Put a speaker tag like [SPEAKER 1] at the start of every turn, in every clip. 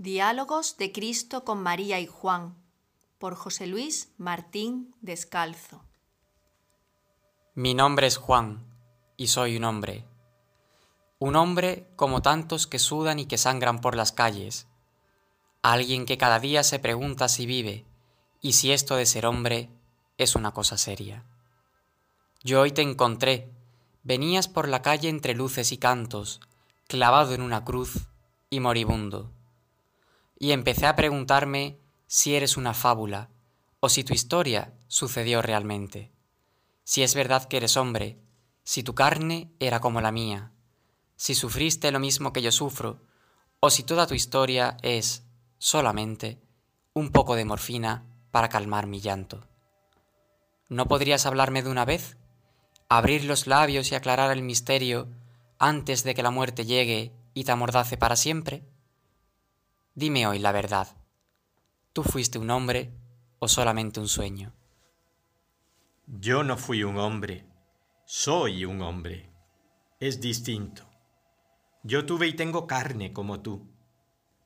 [SPEAKER 1] Diálogos de Cristo con María y Juan por José Luis Martín Descalzo.
[SPEAKER 2] Mi nombre es Juan y soy un hombre. Un hombre como tantos que sudan y que sangran por las calles. Alguien que cada día se pregunta si vive y si esto de ser hombre es una cosa seria. Yo hoy te encontré, venías por la calle entre luces y cantos, clavado en una cruz y moribundo y empecé a preguntarme si eres una fábula o si tu historia sucedió realmente. Si es verdad que eres hombre, si tu carne era como la mía, si sufriste lo mismo que yo sufro, o si toda tu historia es, solamente, un poco de morfina para calmar mi llanto. ¿No podrías hablarme de una vez? ¿Abrir los labios y aclarar el misterio antes de que la muerte llegue y te amordace para siempre? Dime hoy la verdad. ¿Tú fuiste un hombre o solamente un sueño?
[SPEAKER 3] Yo no fui un hombre, soy un hombre. Es distinto. Yo tuve y tengo carne como tú.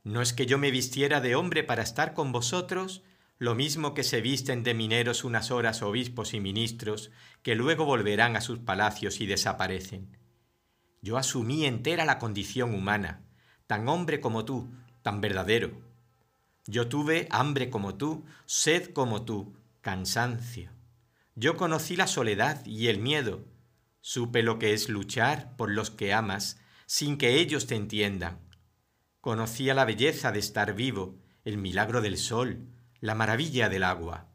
[SPEAKER 3] No es que yo me vistiera de hombre para estar con vosotros, lo mismo que se visten de mineros unas horas obispos y ministros, que luego volverán a sus palacios y desaparecen. Yo asumí entera la condición humana, tan hombre como tú, tan verdadero. Yo tuve hambre como tú, sed como tú, cansancio. Yo conocí la soledad y el miedo. Supe lo que es luchar por los que amas sin que ellos te entiendan. Conocía la belleza de estar vivo, el milagro del sol, la maravilla del agua.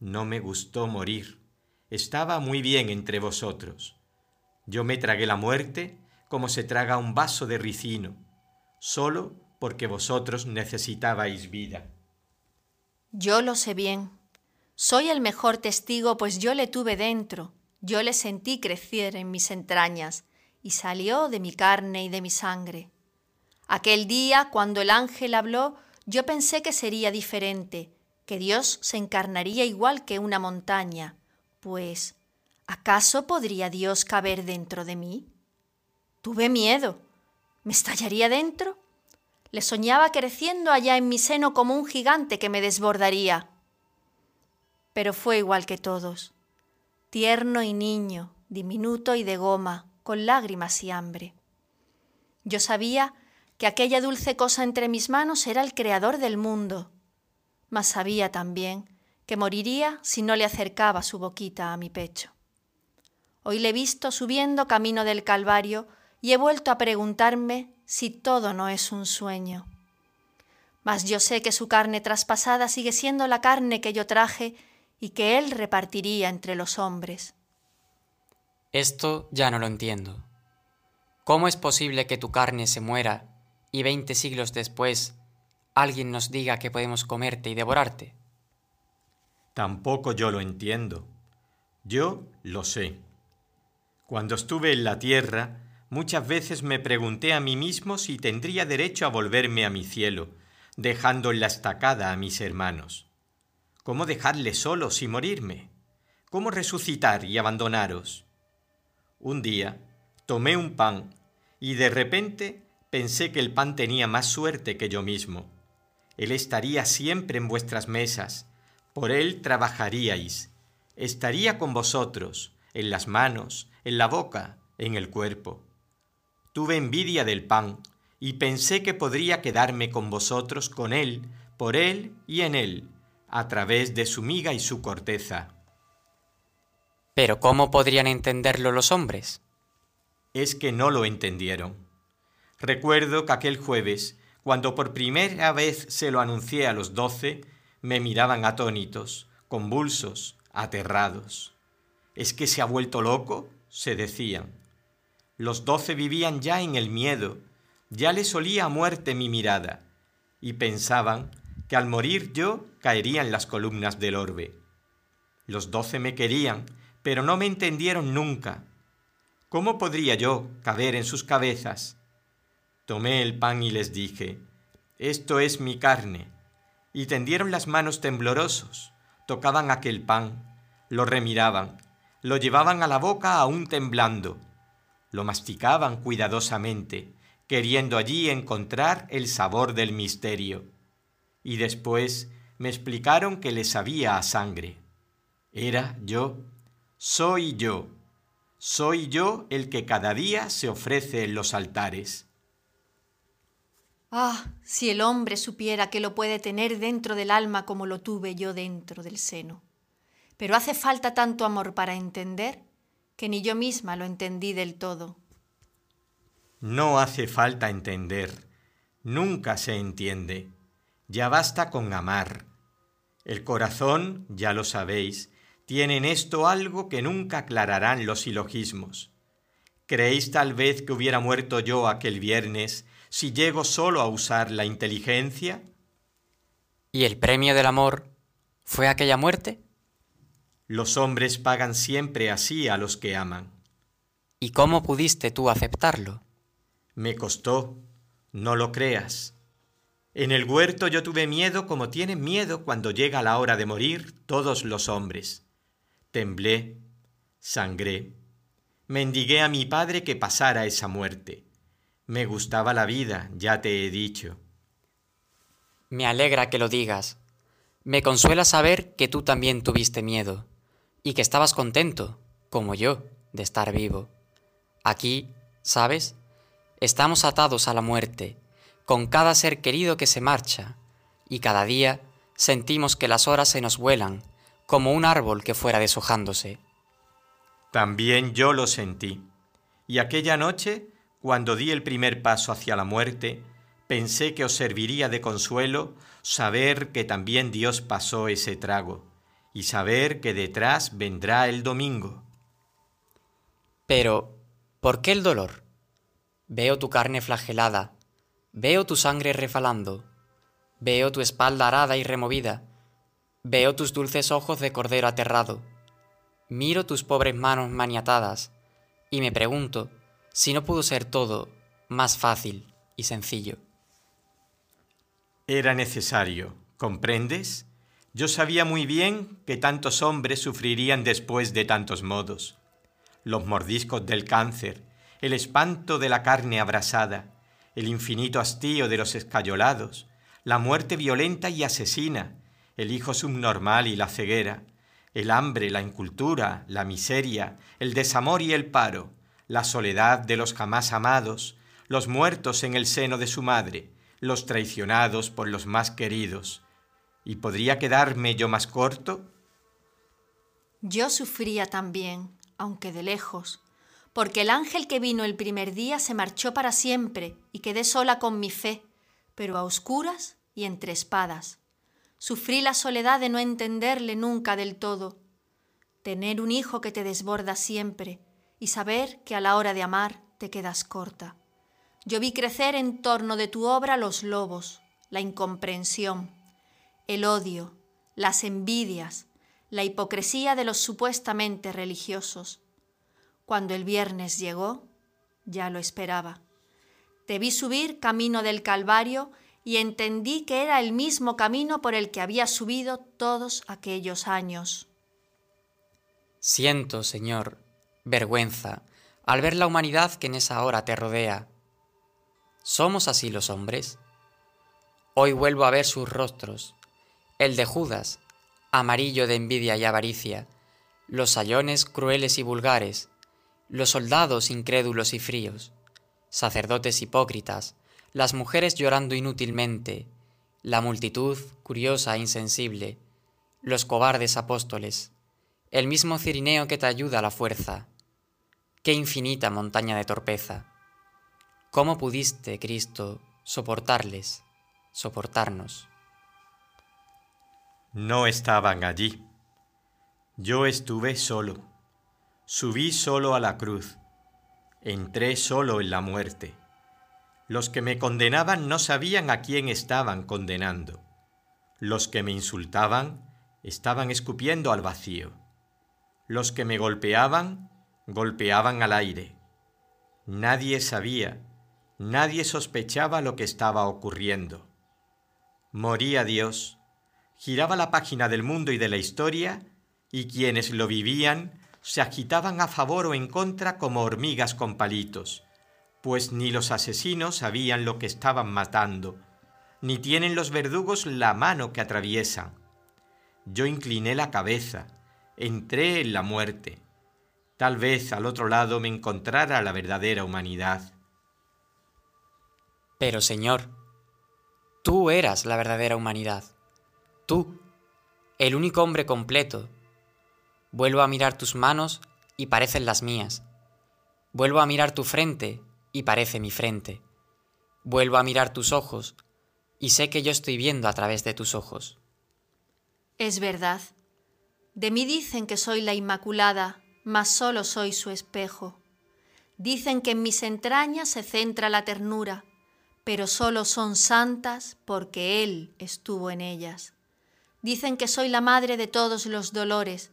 [SPEAKER 3] No me gustó morir. Estaba muy bien entre vosotros. Yo me tragué la muerte como se traga un vaso de ricino, solo porque vosotros necesitabais vida.
[SPEAKER 1] Yo lo sé bien. Soy el mejor testigo, pues yo le tuve dentro, yo le sentí crecer en mis entrañas, y salió de mi carne y de mi sangre. Aquel día, cuando el ángel habló, yo pensé que sería diferente, que Dios se encarnaría igual que una montaña, pues ¿acaso podría Dios caber dentro de mí? Tuve miedo. ¿Me estallaría dentro? Le soñaba creciendo allá en mi seno como un gigante que me desbordaría. Pero fue igual que todos, tierno y niño, diminuto y de goma, con lágrimas y hambre. Yo sabía que aquella dulce cosa entre mis manos era el creador del mundo, mas sabía también que moriría si no le acercaba su boquita a mi pecho. Hoy le he visto subiendo camino del Calvario y he vuelto a preguntarme si todo no es un sueño. Mas yo sé que su carne traspasada sigue siendo la carne que yo traje y que él repartiría entre los hombres.
[SPEAKER 2] Esto ya no lo entiendo. ¿Cómo es posible que tu carne se muera y veinte siglos después alguien nos diga que podemos comerte y devorarte?
[SPEAKER 3] Tampoco yo lo entiendo. Yo lo sé. Cuando estuve en la tierra, Muchas veces me pregunté a mí mismo si tendría derecho a volverme a mi cielo, dejando en la estacada a mis hermanos. ¿Cómo dejarles solos y morirme? ¿Cómo resucitar y abandonaros? Un día tomé un pan y de repente pensé que el pan tenía más suerte que yo mismo. Él estaría siempre en vuestras mesas, por él trabajaríais, estaría con vosotros, en las manos, en la boca, en el cuerpo tuve envidia del pan, y pensé que podría quedarme con vosotros con él, por él y en él, a través de su miga y su corteza.
[SPEAKER 2] Pero ¿cómo podrían entenderlo los hombres?
[SPEAKER 3] Es que no lo entendieron. Recuerdo que aquel jueves, cuando por primera vez se lo anuncié a los doce, me miraban atónitos, convulsos, aterrados. ¿Es que se ha vuelto loco? se decían. Los doce vivían ya en el miedo, ya les olía a muerte mi mirada, y pensaban que al morir yo caerían las columnas del orbe. Los doce me querían, pero no me entendieron nunca. ¿Cómo podría yo caber en sus cabezas? Tomé el pan y les dije, Esto es mi carne. Y tendieron las manos temblorosos, tocaban aquel pan, lo remiraban, lo llevaban a la boca aún temblando, lo masticaban cuidadosamente, queriendo allí encontrar el sabor del misterio. Y después me explicaron que le sabía a sangre. Era yo, soy yo, soy yo el que cada día se ofrece en los altares.
[SPEAKER 1] Ah, si el hombre supiera que lo puede tener dentro del alma como lo tuve yo dentro del seno. Pero hace falta tanto amor para entender que ni yo misma lo entendí del todo.
[SPEAKER 3] No hace falta entender, nunca se entiende, ya basta con amar. El corazón, ya lo sabéis, tiene en esto algo que nunca aclararán los silogismos. ¿Creéis tal vez que hubiera muerto yo aquel viernes si llego solo a usar la inteligencia?
[SPEAKER 2] ¿Y el premio del amor fue aquella muerte?
[SPEAKER 3] Los hombres pagan siempre así a los que aman.
[SPEAKER 2] ¿Y cómo pudiste tú aceptarlo?
[SPEAKER 3] Me costó, no lo creas. En el huerto yo tuve miedo como tienen miedo cuando llega la hora de morir todos los hombres. Temblé, sangré, mendigué a mi padre que pasara esa muerte. Me gustaba la vida, ya te he dicho.
[SPEAKER 2] Me alegra que lo digas. Me consuela saber que tú también tuviste miedo y que estabas contento, como yo, de estar vivo. Aquí, ¿sabes? Estamos atados a la muerte, con cada ser querido que se marcha, y cada día sentimos que las horas se nos vuelan, como un árbol que fuera deshojándose.
[SPEAKER 3] También yo lo sentí, y aquella noche cuando di el primer paso hacia la muerte, pensé que os serviría de consuelo saber que también Dios pasó ese trago y saber que detrás vendrá el domingo.
[SPEAKER 2] Pero, ¿por qué el dolor? Veo tu carne flagelada, veo tu sangre refalando, veo tu espalda arada y removida, veo tus dulces ojos de cordero aterrado, miro tus pobres manos maniatadas y me pregunto, si no pudo ser todo más fácil y sencillo.
[SPEAKER 3] Era necesario, ¿comprendes? Yo sabía muy bien que tantos hombres sufrirían después de tantos modos. Los mordiscos del cáncer, el espanto de la carne abrasada, el infinito hastío de los escayolados, la muerte violenta y asesina, el hijo subnormal y la ceguera, el hambre, la incultura, la miseria, el desamor y el paro, la soledad de los jamás amados, los muertos en el seno de su madre, los traicionados por los más queridos. ¿Y podría quedarme yo más corto?
[SPEAKER 1] Yo sufría también, aunque de lejos, porque el ángel que vino el primer día se marchó para siempre y quedé sola con mi fe, pero a oscuras y entre espadas. Sufrí la soledad de no entenderle nunca del todo. Tener un hijo que te desborda siempre, y saber que a la hora de amar te quedas corta. Yo vi crecer en torno de tu obra los lobos, la incomprensión, el odio, las envidias, la hipocresía de los supuestamente religiosos. Cuando el viernes llegó, ya lo esperaba. Te vi subir camino del Calvario y entendí que era el mismo camino por el que había subido todos aquellos años.
[SPEAKER 2] Siento, Señor, vergüenza al ver la humanidad que en esa hora te rodea. ¿Somos así los hombres? Hoy vuelvo a ver sus rostros, el de Judas, amarillo de envidia y avaricia, los sayones crueles y vulgares, los soldados incrédulos y fríos, sacerdotes hipócritas, las mujeres llorando inútilmente, la multitud curiosa e insensible, los cobardes apóstoles, el mismo Cirineo que te ayuda a la fuerza, Qué infinita montaña de torpeza. ¿Cómo pudiste, Cristo, soportarles, soportarnos?
[SPEAKER 3] No estaban allí. Yo estuve solo. Subí solo a la cruz. Entré solo en la muerte. Los que me condenaban no sabían a quién estaban condenando. Los que me insultaban estaban escupiendo al vacío. Los que me golpeaban golpeaban al aire. Nadie sabía, nadie sospechaba lo que estaba ocurriendo. Moría Dios, giraba la página del mundo y de la historia, y quienes lo vivían se agitaban a favor o en contra como hormigas con palitos, pues ni los asesinos sabían lo que estaban matando, ni tienen los verdugos la mano que atraviesan. Yo incliné la cabeza, entré en la muerte. Tal vez al otro lado me encontrara la verdadera humanidad.
[SPEAKER 2] Pero Señor, tú eras la verdadera humanidad. Tú, el único hombre completo. Vuelvo a mirar tus manos y parecen las mías. Vuelvo a mirar tu frente y parece mi frente. Vuelvo a mirar tus ojos y sé que yo estoy viendo a través de tus ojos.
[SPEAKER 1] Es verdad. De mí dicen que soy la Inmaculada, mas solo soy su espejo. Dicen que en mis entrañas se centra la ternura, pero solo son santas porque Él estuvo en ellas. Dicen que soy la madre de todos los dolores,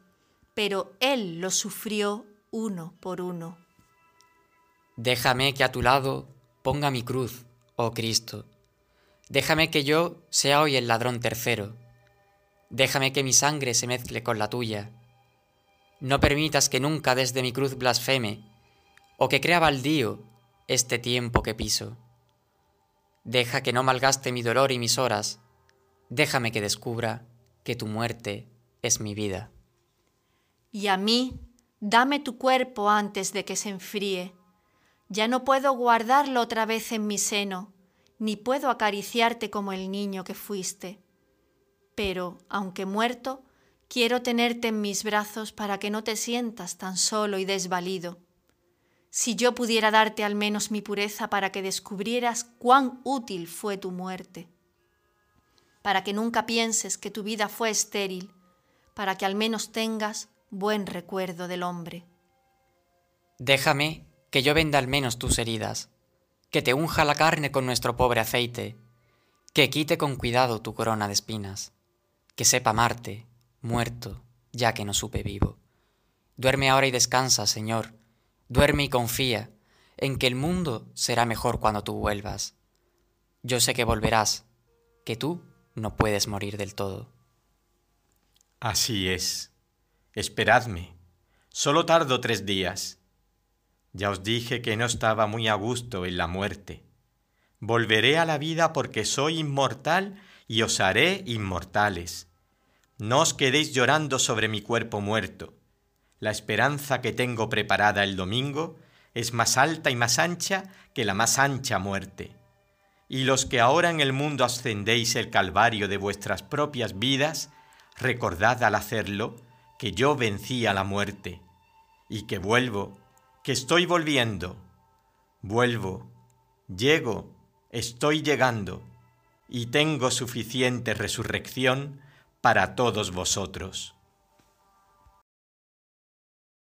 [SPEAKER 1] pero Él los sufrió uno por uno.
[SPEAKER 2] Déjame que a tu lado ponga mi cruz, oh Cristo. Déjame que yo sea hoy el ladrón tercero. Déjame que mi sangre se mezcle con la tuya. No permitas que nunca desde mi cruz blasfeme, o que crea baldío este tiempo que piso. Deja que no malgaste mi dolor y mis horas. Déjame que descubra que tu muerte es mi vida.
[SPEAKER 1] Y a mí, dame tu cuerpo antes de que se enfríe. Ya no puedo guardarlo otra vez en mi seno, ni puedo acariciarte como el niño que fuiste. Pero, aunque muerto, quiero tenerte en mis brazos para que no te sientas tan solo y desvalido. Si yo pudiera darte al menos mi pureza para que descubrieras cuán útil fue tu muerte, para que nunca pienses que tu vida fue estéril, para que al menos tengas buen recuerdo del hombre.
[SPEAKER 2] Déjame que yo venda al menos tus heridas, que te unja la carne con nuestro pobre aceite, que quite con cuidado tu corona de espinas, que sepa amarte, muerto, ya que no supe vivo. Duerme ahora y descansa, Señor, Duerme y confía en que el mundo será mejor cuando tú vuelvas. Yo sé que volverás, que tú no puedes morir del todo.
[SPEAKER 3] Así es. Esperadme. Solo tardo tres días. Ya os dije que no estaba muy a gusto en la muerte. Volveré a la vida porque soy inmortal y os haré inmortales. No os quedéis llorando sobre mi cuerpo muerto la esperanza que tengo preparada el domingo es más alta y más ancha que la más ancha muerte. Y los que ahora en el mundo ascendéis el calvario de vuestras propias vidas, recordad al hacerlo que yo vencí a la muerte, y que vuelvo, que estoy volviendo, vuelvo, llego, estoy llegando, y tengo suficiente resurrección para todos vosotros.